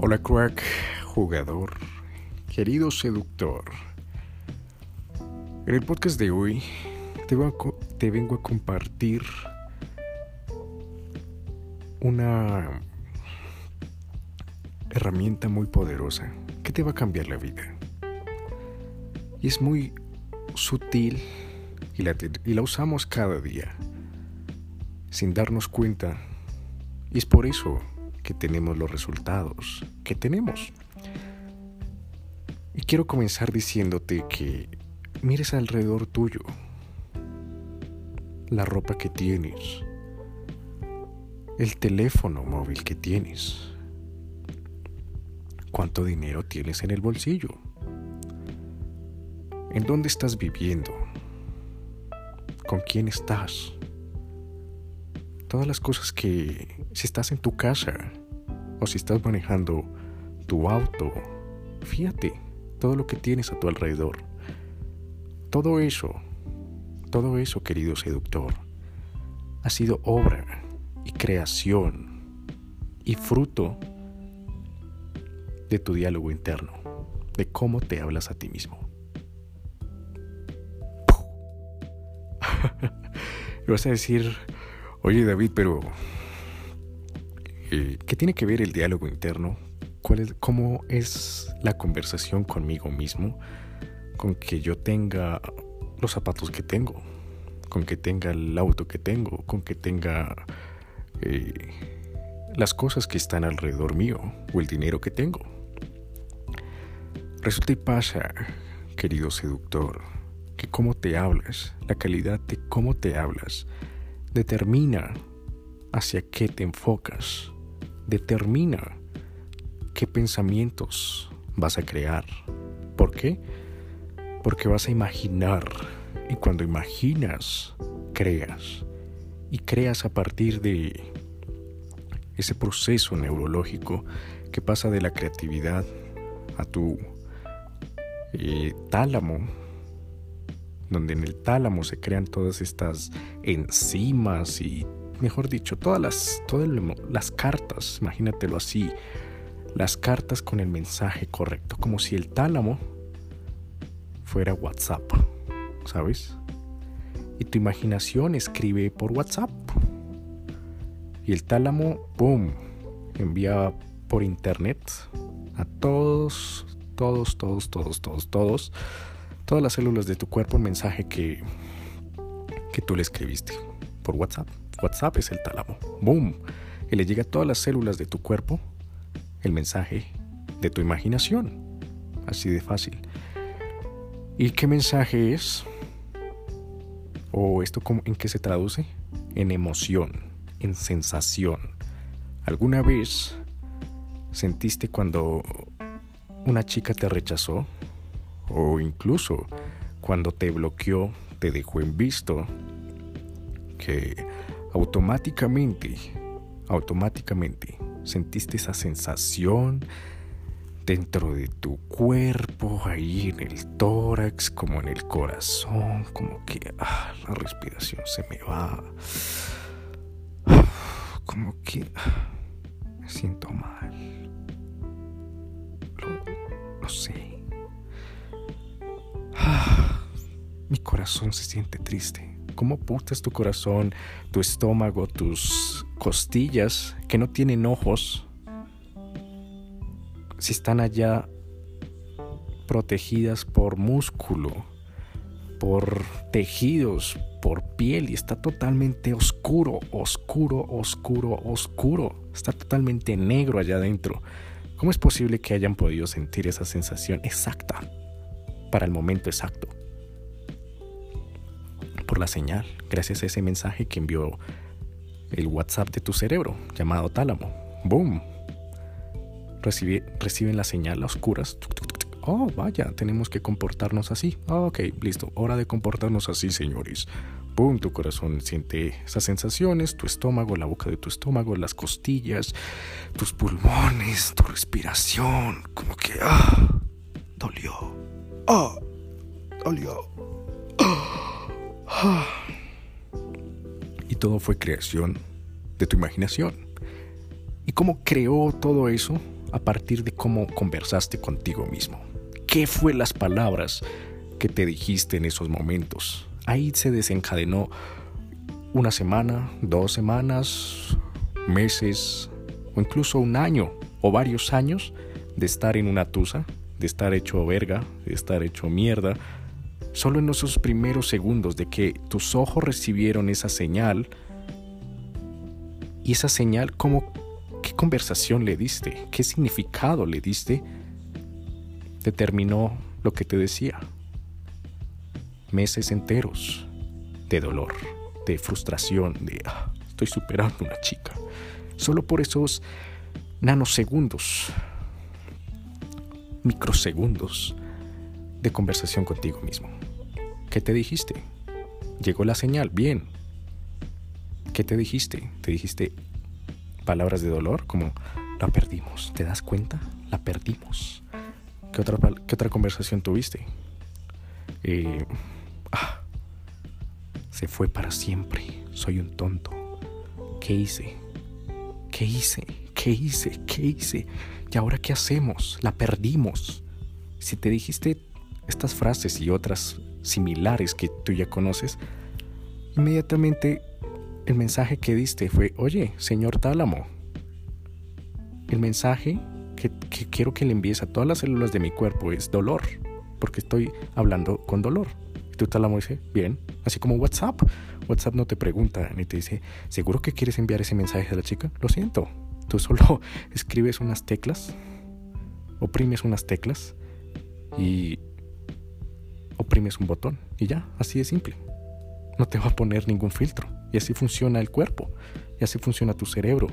Hola crack, jugador, querido seductor. En el podcast de hoy te, vengo a compartir una herramienta muy poderosa que te va a cambiar la vida. Y es muy sutil y la, y la usamos cada día sin darnos cuenta. Y es por eso que tenemos los resultados que tenemos. Y quiero comenzar diciéndote que mires alrededor tuyo la ropa que tienes, el teléfono móvil que tienes, cuánto dinero tienes en el bolsillo, en dónde estás viviendo, con quién estás todas las cosas que si estás en tu casa o si estás manejando tu auto, fíjate todo lo que tienes a tu alrededor. Todo eso, todo eso, querido seductor, ha sido obra y creación y fruto de tu diálogo interno, de cómo te hablas a ti mismo. vas a decir, Oye David, pero eh, ¿qué tiene que ver el diálogo interno? ¿Cuál es, ¿Cómo es la conversación conmigo mismo? Con que yo tenga los zapatos que tengo, con que tenga el auto que tengo, con que tenga eh, las cosas que están alrededor mío o el dinero que tengo. Resulta y pasa, querido seductor, que cómo te hablas, la calidad de cómo te hablas, determina hacia qué te enfocas, determina qué pensamientos vas a crear. ¿Por qué? Porque vas a imaginar y cuando imaginas, creas. Y creas a partir de ese proceso neurológico que pasa de la creatividad a tu eh, tálamo, donde en el tálamo se crean todas estas enzimas y, mejor dicho, todas las, todas las cartas, imagínatelo así, las cartas con el mensaje correcto, como si el tálamo fuera WhatsApp, ¿sabes? Y tu imaginación escribe por WhatsApp. Y el tálamo, ¡boom!, envía por internet a todos, todos, todos, todos, todos, todos todas las células de tu cuerpo un mensaje que, que tú le escribiste por WhatsApp. WhatsApp es el tálamo. ¡Boom! Y le llega a todas las células de tu cuerpo el mensaje de tu imaginación. Así de fácil. ¿Y qué mensaje es? ¿O esto en qué se traduce? En emoción, en sensación. ¿Alguna vez sentiste cuando una chica te rechazó? o incluso cuando te bloqueó, te dejó en visto, que automáticamente, automáticamente sentiste esa sensación dentro de tu cuerpo, ahí en el tórax, como en el corazón, como que ah, la respiración se me va, como que ah, me siento mal. Lo, sé. mi corazón se siente triste. ¿Cómo putas tu corazón, tu estómago, tus costillas que no tienen ojos, si están allá protegidas por músculo, por tejidos, por piel y está totalmente oscuro, oscuro, oscuro, oscuro. Está totalmente negro allá adentro. ¿Cómo es posible que hayan podido sentir esa sensación exacta para el momento exacto? La señal, gracias a ese mensaje que envió el WhatsApp de tu cerebro, llamado tálamo. ¡Boom! reciben la señal a oscuras. Oh, vaya, tenemos que comportarnos así. ok, listo, hora de comportarnos así, señores. ¡Boom! Tu corazón siente esas sensaciones, tu estómago, la boca de tu estómago, las costillas, tus pulmones, tu respiración. Como que, ¡ah! Dolió. ¡Ah! Dolió. Y todo fue creación de tu imaginación. ¿Y cómo creó todo eso? a partir de cómo conversaste contigo mismo. ¿Qué fue las palabras que te dijiste en esos momentos? Ahí se desencadenó una semana, dos semanas, meses o incluso un año o varios años de estar en una tusa, de estar hecho verga, de estar hecho mierda, solo en esos primeros segundos de que tus ojos recibieron esa señal y esa señal, ¿cómo, ¿qué conversación le diste? ¿Qué significado le diste? Determinó lo que te decía. Meses enteros de dolor, de frustración, de ah, estoy superando una chica. Solo por esos nanosegundos, microsegundos de conversación contigo mismo. ¿Qué te dijiste? Llegó la señal, bien. ¿Qué te dijiste? ¿Te dijiste palabras de dolor como la perdimos? ¿Te das cuenta? La perdimos. ¿Qué otra, qué otra conversación tuviste? Eh, ah, se fue para siempre. Soy un tonto. ¿Qué hice? ¿Qué hice? ¿Qué hice? ¿Qué hice? ¿Y ahora qué hacemos? La perdimos. Si te dijiste estas frases y otras similares que tú ya conoces, inmediatamente el mensaje que diste fue, oye, señor Tálamo, el mensaje que, quiero que le envíes a todas las células de mi cuerpo es dolor, porque estoy hablando con dolor. Y tu tálamo dice, bien, así como WhatsApp. WhatsApp no te pregunta ni te dice, ¿seguro que quieres enviar ese mensaje a la chica? Lo siento, Tú solo escribes unas teclas, oprimes unas teclas y oprimes un botón y ya, así de simple. No te va a poner ningún filtro. Y así funciona el cuerpo, y así funciona tu cerebro.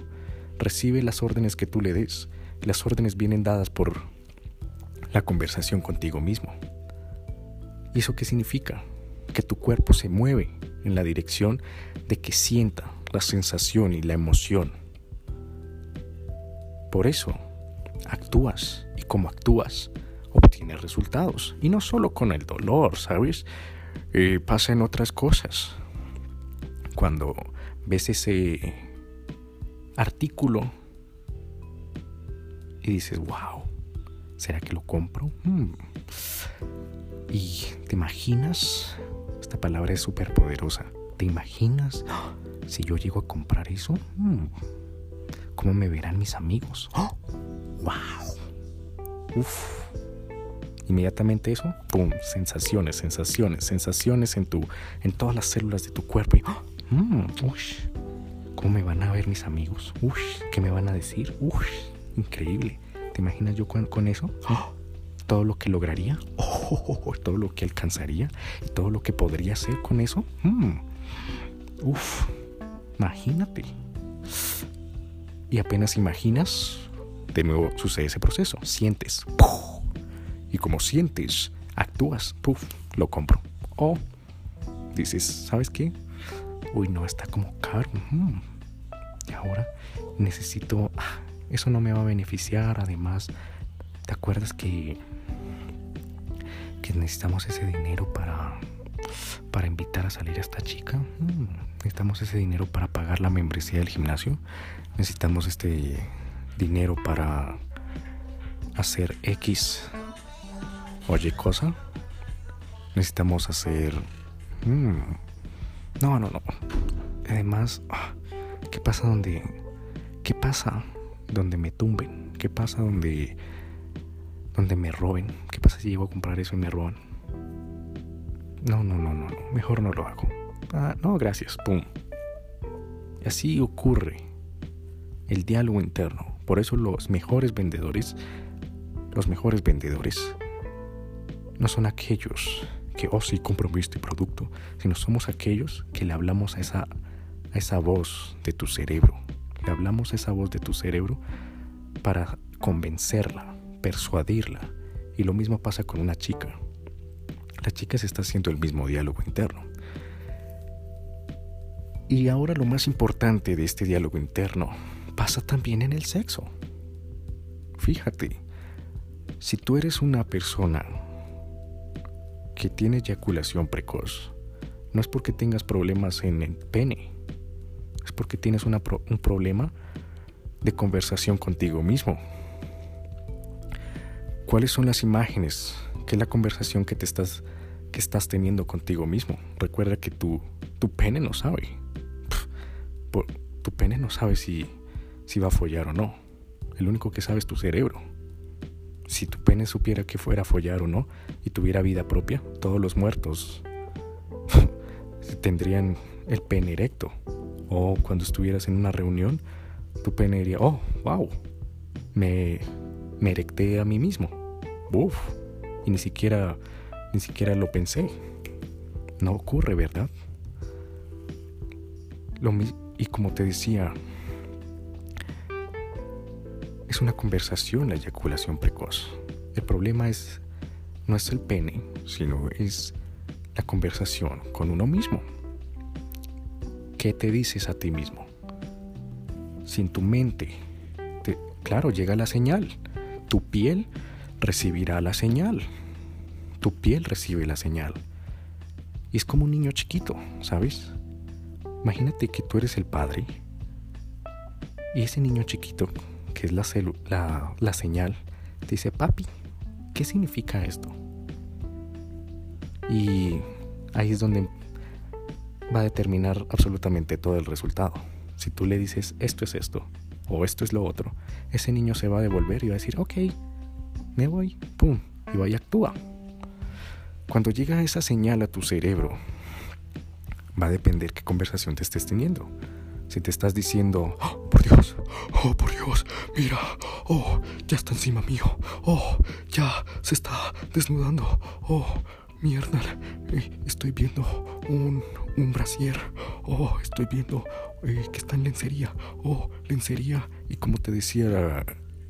Recibe las órdenes que tú le des. Las órdenes vienen dadas por la conversación contigo mismo. ¿Y eso qué significa? Que tu cuerpo se mueve en la dirección de que sienta la sensación y la emoción por eso, actúas y como actúas, obtienes resultados. Y no solo con el dolor, ¿sabes? Eh, pasa en otras cosas. Cuando ves ese artículo y dices, wow, ¿será que lo compro? Hmm. Y te imaginas, esta palabra es súper poderosa, ¿te imaginas si yo llego a comprar eso? Hmm. ¿Cómo me verán mis amigos? ¡Wow! Uf. Inmediatamente eso, ¡pum! Sensaciones, sensaciones, sensaciones en, tu, en todas las células de tu cuerpo. Y, ¡oh! mm, ¿Cómo me van a ver mis amigos? Uf, ¿Qué me van a decir? Uf, increíble. ¿Te imaginas yo con, eso? ¡Oh! Todo lo que lograría, ¡Oh! todo lo que alcanzaría todo lo que podría hacer con eso. Mm. Uf, imagínate y apenas imaginas, de nuevo sucede ese proceso. Sientes. Y como sientes, actúas. Puf, lo compro. O dices, ¿sabes qué? Uy, no, está como caro. Y ahora necesito... Ah, eso no me va a beneficiar. Además, ¿te acuerdas que, necesitamos ese dinero para, para invitar a salir a esta chica? necesitamos ese dinero para pagar la membresía del gimnasio necesitamos este dinero para hacer X o Y cosa. Necesitamos hacer... Mm, no, no, no. Además, ah, ¿qué pasa donde... ¿Qué pasa donde me tumben? ¿Qué pasa donde... donde me roben? ¿Qué pasa si llego a comprar eso y me roban? No, no, no, no, no. Mejor no lo hago. Ah, no, gracias. Pum. Y así ocurre el diálogo interno. Por eso los mejores vendedores, los mejores vendedores, no son aquellos que, oh sí, compro este producto, sino somos aquellos que le hablamos a esa, a esa voz de tu cerebro. Le hablamos a esa voz de tu cerebro para convencerla, persuadirla. Y lo mismo pasa con una chica. La chica se está haciendo el mismo diálogo interno. Y ahora lo más importante de este diálogo interno pasa también en el sexo. Fíjate, si tú eres una persona que tiene eyaculación precoz, no es porque tengas problemas en el pene, es porque tienes un problema de conversación contigo mismo. ¿Cuáles son las imágenes? ¿Qué es la conversación que te estás que estás teniendo contigo mismo? Recuerda que tu, tu pene no sabe. tu pene no sabe si, si va a follar o no. El único que sabe es tu cerebro. Si tu pene supiera que fuera a follar o no y tuviera vida propia, todos los muertos tendrían el pene erecto. O cuando estuvieras en una reunión, tu pene diría, oh, wow, me, erecté a mí mismo. Uf, y ni siquiera, ni siquiera lo pensé. No ocurre, ¿verdad? Lo, y como te decía, es una conversación la eyaculación precoz. El problema es no es el pene, sino es la conversación con uno mismo. ¿Qué te dices a ti mismo? Sin tu mente, claro, llega la señal. Tu piel recibirá la señal. Tu piel recibe la señal. Y es como un niño chiquito, ¿sabes? Imagínate que tú eres el padre y ese niño chiquito es la, señal, dice, papi, ¿qué significa esto? Y ahí es donde va a determinar absolutamente todo el resultado. Si tú le dices, esto es esto, o esto es lo otro, ese niño se va a devolver y va a decir, ok, me voy, pum, y va y actúa. Cuando llega esa señal a tu cerebro, va a depender qué conversación te estés teniendo. Si te estás diciendo, oh, por Dios, oh, Mira, oh, ya está encima mío, oh, ya se está desnudando, oh, mierda, eh, estoy viendo un, un brasier, oh, estoy viendo eh, que está en lencería, oh, lencería. Y como te decía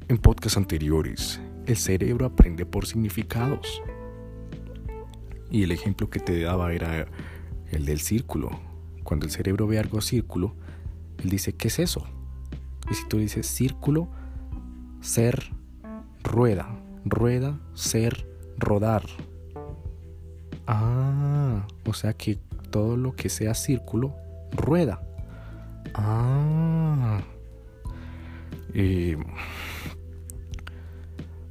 en podcasts anteriores, el cerebro aprende por significados. Y el ejemplo que te daba era el del círculo. Cuando el cerebro ve algo círculo, él dice, ¿qué es eso? Y si tú dices círculo, ser, rueda, rueda, ser, rodar. Ah, o sea que todo lo que sea círculo, rueda. Ah.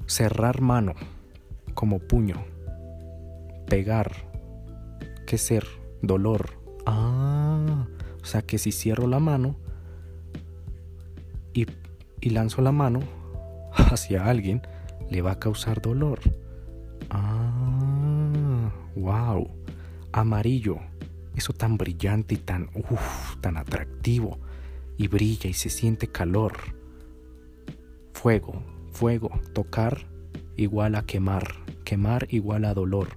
cerrar mano como puño. Pegar. ¿Qué ser? Dolor. Ah. O sea que si cierro la mano y, lanzo la mano hacia alguien, le va a causar dolor. Ah, wow. Amarillo. Eso tan brillante y tan, uff, tan atractivo. Y brilla y se siente calor. Fuego, fuego. Tocar igual a quemar. Quemar igual a dolor.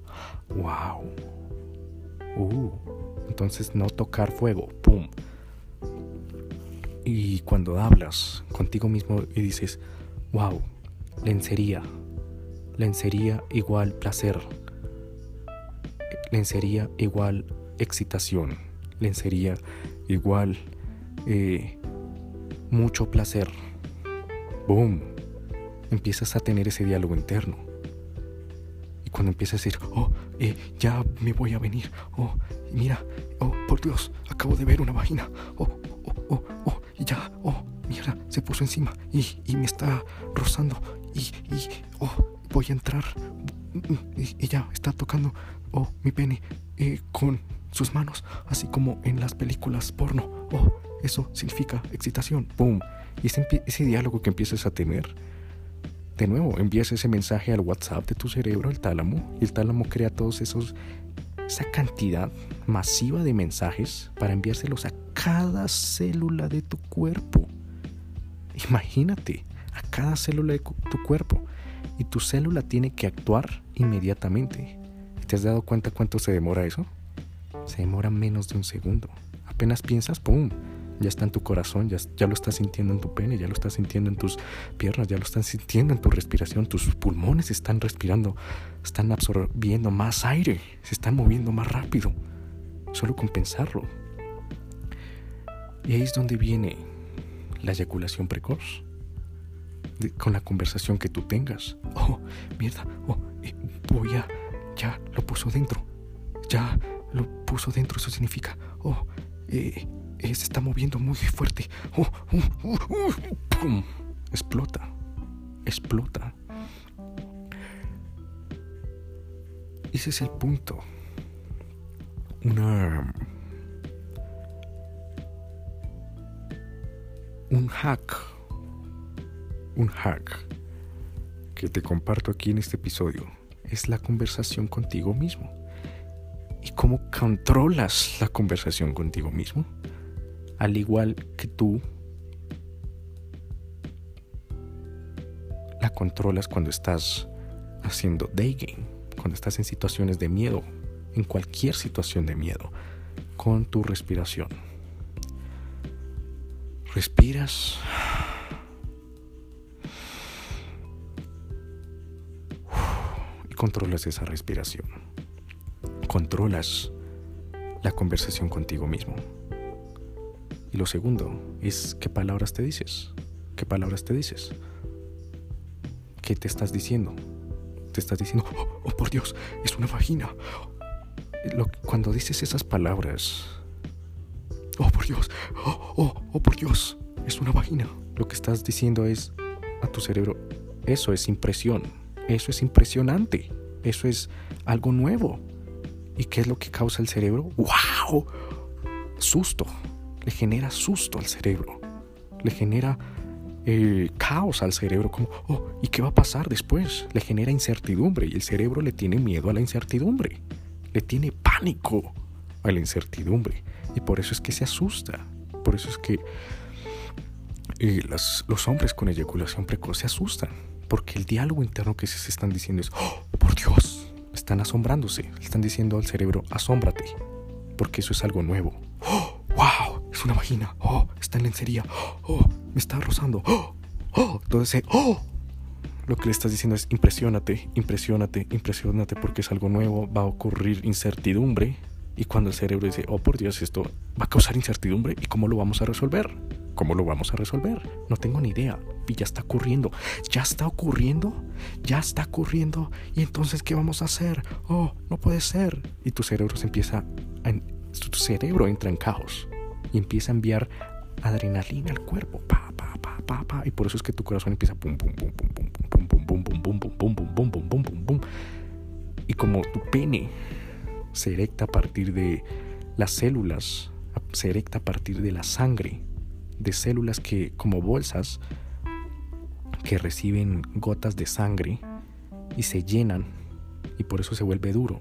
Wow. Uh. Entonces no tocar fuego, ¡pum! Y cuando hablas contigo mismo y dices, wow, lencería, lencería igual placer, lencería igual excitación, lencería igual eh, mucho placer, ¡boom! Empiezas a tener ese diálogo interno. Y cuando empiezas a decir, oh, eh, ya me voy a venir, oh, mira, oh, por Dios, acabo de ver una vagina, oh, oh, oh, oh, y ya, oh, mira, se puso encima y, y me está rozando. Y, y, oh, voy a entrar. Y, y ya está tocando, oh, mi pene eh, con sus manos, así como en las películas porno, oh, eso significa excitación, boom, y ese, ese diálogo que empiezas a tener, de nuevo, envías ese mensaje al WhatsApp de tu cerebro, al tálamo, y el tálamo crea todos esos esa cantidad masiva de mensajes para enviárselos a cada célula de tu cuerpo. Imagínate, a cada célula de tu cuerpo. Y tu célula tiene que actuar inmediatamente. ¿Te has dado cuenta cuánto se demora eso? Se demora menos de un segundo. Apenas piensas, ¡pum! Ya está en tu corazón, ya, ya, lo estás sintiendo en tu pene, ya lo estás sintiendo en tus piernas, ya lo estás sintiendo en tu respiración, tus pulmones están respirando, están absorbiendo más aire, se están moviendo más rápido, solo con pensarlo. Y ahí es donde viene la eyaculación precoz, con la conversación que tú tengas. Oh, mierda, oh, eh, voy a, ya lo puso dentro, ya lo puso dentro, eso significa, oh, eh, se está moviendo muy fuerte. Oh, oh, oh, explota. Explota. ese es el punto. Una... Un hack. Un hack que te comparto aquí en este episodio es la conversación contigo mismo. ¿Y cómo controlas la conversación contigo mismo? Al igual que tú la controlas cuando estás haciendo day game, cuando estás en situaciones de miedo, en cualquier situación de miedo, con tu respiración. Respiras. Y controlas esa respiración. Controlas la conversación contigo mismo. Lo segundo es qué palabras te dices. ¿Qué palabras te dices? ¿Qué te estás diciendo? Te estás diciendo, oh, oh por Dios, es una vagina. cuando dices esas palabras, oh por Dios, oh, oh, oh por Dios, es una vagina. Lo que estás diciendo es a tu cerebro, eso es impresión, eso es impresionante, eso es algo nuevo. ¿Y qué es lo que causa el cerebro? ¡Wow! Susto. Le genera susto al cerebro. Le genera eh, caos al cerebro, como, oh, ¿y qué va a pasar después? Le genera incertidumbre y el cerebro le tiene miedo a la incertidumbre, le tiene pánico a la incertidumbre y por eso es que se asusta, por eso es que eh, los hombres con eyaculación precoz se asustan, porque el diálogo interno que se están diciendo es, oh, por Dios, están asombrándose, están diciendo al cerebro, asómbrate, porque eso es algo nuevo. Oh, es una vagina, oh, está en lencería, oh, me está rozando. ¡Oh! ¡Oh! Entonces, ¡oh! Lo que le estás diciendo es impresionate, impresionate, impresionate porque es algo nuevo, va a ocurrir incertidumbre. Y cuando el cerebro dice, oh por Dios, esto va a causar incertidumbre, ¿y cómo lo vamos a resolver? ¿Cómo lo vamos a resolver? No tengo ni idea. Y ya está ocurriendo. ¿Ya está ocurriendo? Ya está ocurriendo. ¿Y entonces qué vamos a hacer? Oh, no puede ser. Y tu cerebro se empieza a, tu cerebro entra en caos y empieza a enviar adrenalina al cuerpo. Pa, pa, pa. Y por eso es que tu corazón empieza pum, pum, pum, pum, pum, pum, pum, pum, pum, pum, pum, pum, pum, pum. Y como tu pene se erecta a partir de las células, se erecta a partir de la sangre, de células que, como bolsas, que reciben gotas de sangre y se llenan y por eso se vuelve duro.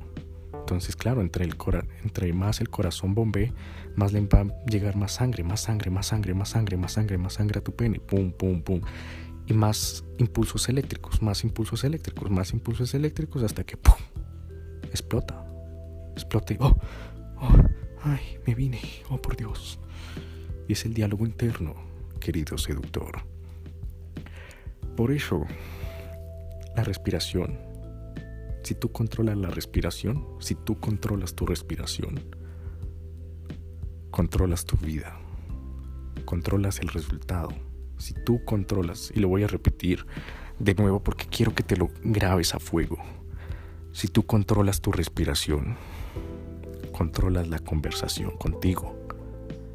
Entonces, claro, entre, el entre más el corazón bombee, más le va a llegar más sangre, más sangre, más sangre, más sangre, más sangre, más sangre a tu pene. Pum, pum, pum. Y más impulsos eléctricos, más impulsos eléctricos, más impulsos eléctricos hasta que ¡pum! explota. Explota y ¡oh! ¡oh! ¡ay! Me vine. ¡oh, por Dios! Y es el diálogo interno, querido seductor. Por eso, la respiración si tú controlas la respiración, si tú controlas tu respiración, controlas tu vida, controlas el resultado. Si tú controlas, y lo voy a repetir de nuevo porque quiero que te lo grabes a fuego, si tú controlas tu respiración, controlas la conversación contigo.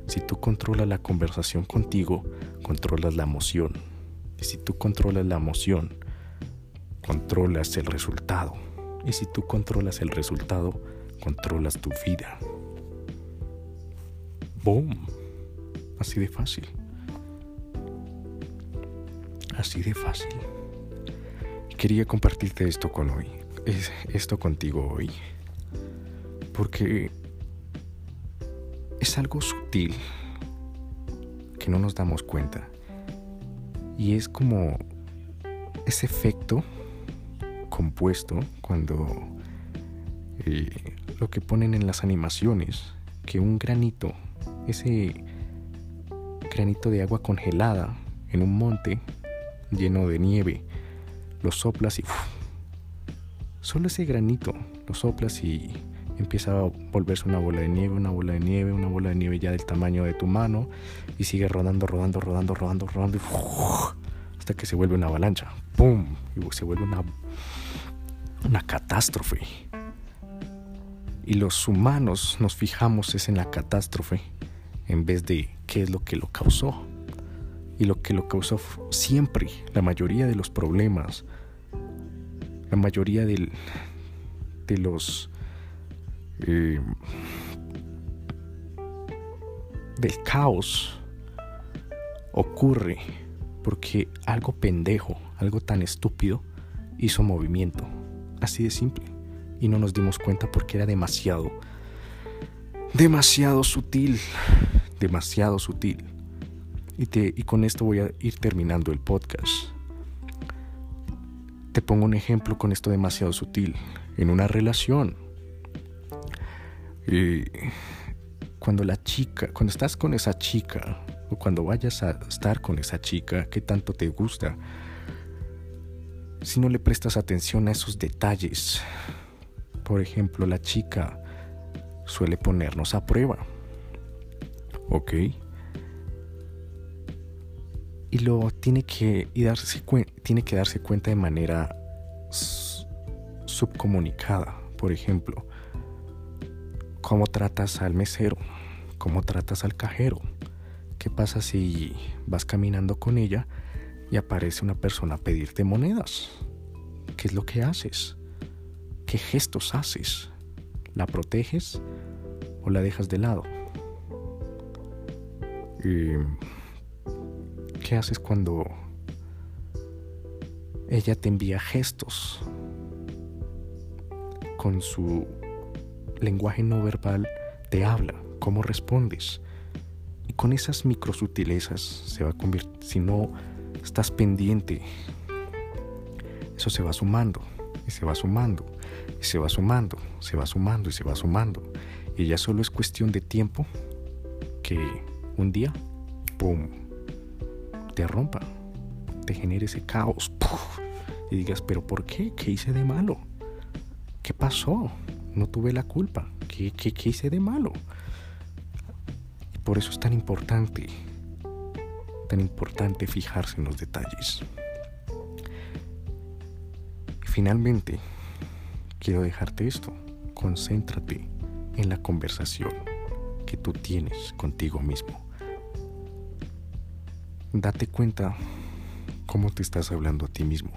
Si tú controlas la conversación contigo, controlas la emoción. Y si tú controlas la emoción, controlas el resultado. Y si tú controlas el resultado, controlas tu vida. ¡Boom! Así de fácil. Así de fácil. Quería compartirte esto con hoy. esto contigo hoy. Porque es algo sutil que no nos damos cuenta. Y es como ese efecto compuesto cuando eh, lo que ponen en las animaciones, que un granito, ese granito de agua congelada en un monte lleno de nieve, lo soplas y solo ese granito lo soplas y empieza a volverse una bola de nieve, una bola de nieve, una bola de nieve ya del tamaño de tu mano y sigue rodando, rodando, rodando, rodando, rodando hasta que se vuelve una avalancha. ¡Pum! Y se vuelve una una catástrofe. Y los humanos nos fijamos es en la catástrofe en vez de qué es lo que lo causó. Y lo que lo causó siempre, la mayoría de los problemas, la mayoría del, de los eh, del caos ocurre porque algo pendejo, algo tan estúpido hizo movimiento, así de simple, y no nos dimos cuenta porque era demasiado, demasiado sutil, demasiado sutil. Y, te, y con esto voy a ir terminando el podcast. Te pongo un ejemplo con esto demasiado sutil. En una relación, eh, cuando la chica, cuando estás con esa chica, o cuando vayas a estar con esa chica que tanto te gusta, si no le prestas atención a esos detalles, por ejemplo, la chica suele ponernos a prueba, ¿ok? Y lo tiene que, y darse, tiene que darse cuenta de manera subcomunicada, por ejemplo, cómo tratas al mesero, cómo tratas al cajero. ¿Qué pasa si vas caminando con ella y aparece una persona a pedirte monedas? ¿Qué es lo que haces? ¿Qué gestos haces? ¿La proteges o la dejas de lado? ¿Qué haces cuando ella te envía gestos con su lenguaje no verbal te habla, cómo respondes. Y con esas microsutilezas se va a convertir, si no estás pendiente, eso se va sumando, y se va sumando, y se va sumando, se va sumando y se va sumando. Y ya solo es cuestión de tiempo que un día, ¡pum!, te rompa, te genere ese caos, y digas, pero ¿por qué? ¿Qué hice de malo? ¿Qué pasó? no tuve la culpa. ¿Qué, qué, hice de malo? por eso es tan importante, tan importante fijarse en los detalles. Y finalmente, quiero dejarte esto. Concéntrate en la conversación que tú tienes contigo mismo. Date cuenta cómo te estás hablando a ti mismo.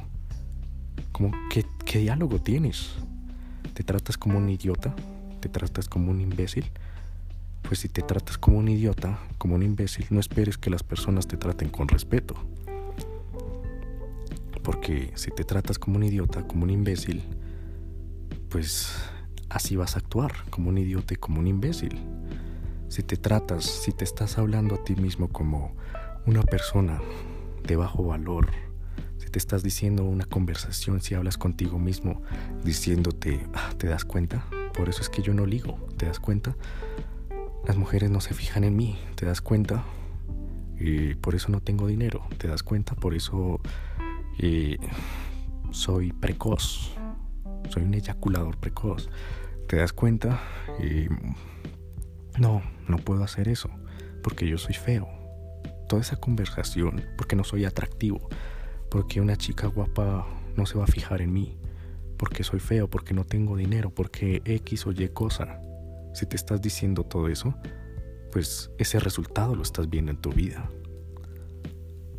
¿Qué diálogo tienes? ¿Te tratas como un idiota? ¿Te tratas como un imbécil? Pues si te tratas como un idiota, como un imbécil, no esperes que las personas te traten con respeto. Porque si te tratas como un idiota, como un imbécil, pues así vas a actuar, como un idiota y como un imbécil. Si te tratas, si te estás hablando a ti mismo como una persona de bajo valor, te estás diciendo una conversación, si hablas contigo mismo diciéndote, ah, ¿te das cuenta? Por eso es que yo no ligo, ¿te das cuenta? Las mujeres no se fijan en mí, ¿te das cuenta? Y por eso no tengo dinero, ¿te das cuenta? Por eso eh, soy precoz, soy un eyaculador precoz, ¿te das cuenta? no, no puedo hacer eso, porque yo soy feo. Toda esa conversación, porque no soy atractivo, porque una chica guapa no se va a fijar en mí, porque soy feo, porque no tengo dinero, porque X o Y cosa. Si te estás diciendo todo eso, pues ese resultado lo estás viendo en tu vida.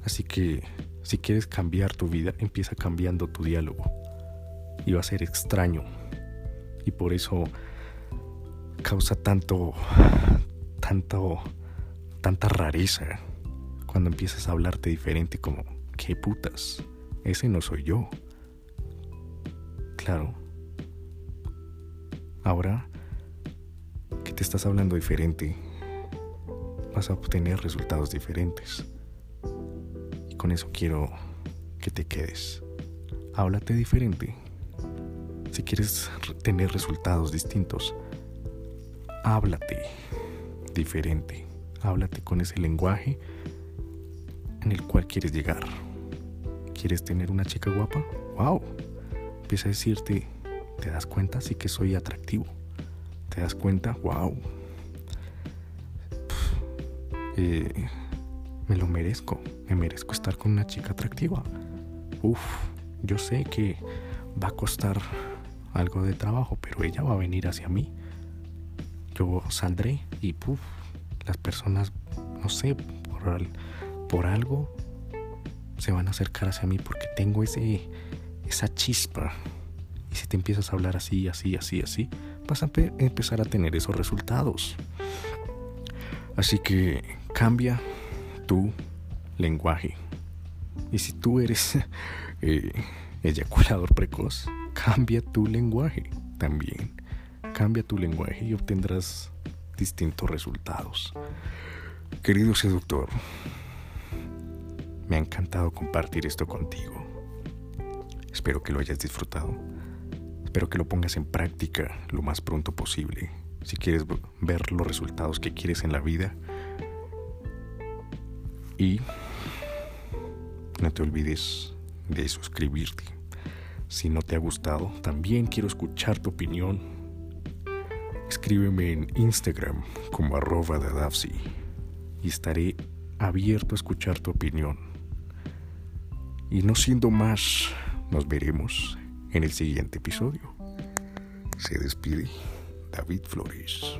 Así que si quieres cambiar tu vida, empieza cambiando tu diálogo. Va a ser extraño. Y por eso causa tanto, tanto, tanta rareza cuando empiezas a hablarte diferente como ¿Qué putas? Ese no soy yo. Claro. Ahora que te estás hablando diferente, vas a obtener resultados diferentes. Y con eso quiero que te quedes. Háblate diferente. Si quieres tener resultados distintos, háblate diferente. Háblate con ese lenguaje en el cual quieres llegar. ¿Quieres tener una chica guapa? ¡Wow! Empieza a decirte, ¿te das cuenta? Sí que soy atractivo. ¿Te das cuenta? ¡Wow! Eh, me lo merezco. Me merezco estar con una chica atractiva. Uf, yo sé que va a costar algo de trabajo, pero ella va a venir hacia mí. Yo saldré y puff, las personas, no sé, por, por algo se van a acercar hacia mí porque tengo ese, esa chispa, Y si te empiezas a hablar así, así, así, así, vas a empezar a tener esos resultados. Así que cambia tu lenguaje. Y si tú eres eh, eyaculador precoz, cambia tu lenguaje también. Cambia tu lenguaje y obtendrás distintos resultados. Querido seductor, me ha encantado compartir esto contigo. Espero que lo hayas disfrutado. Espero que lo pongas en práctica lo más pronto posible. Si quieres ver los resultados que quieres en la vida. Y no te olvides de suscribirte. Si no te ha gustado, también quiero escuchar tu opinión. Escríbeme en Instagram como arroba dadavsi y estaré abierto a escuchar tu opinión. Y no siendo más, nos veremos en el siguiente episodio. Se despide David Flores.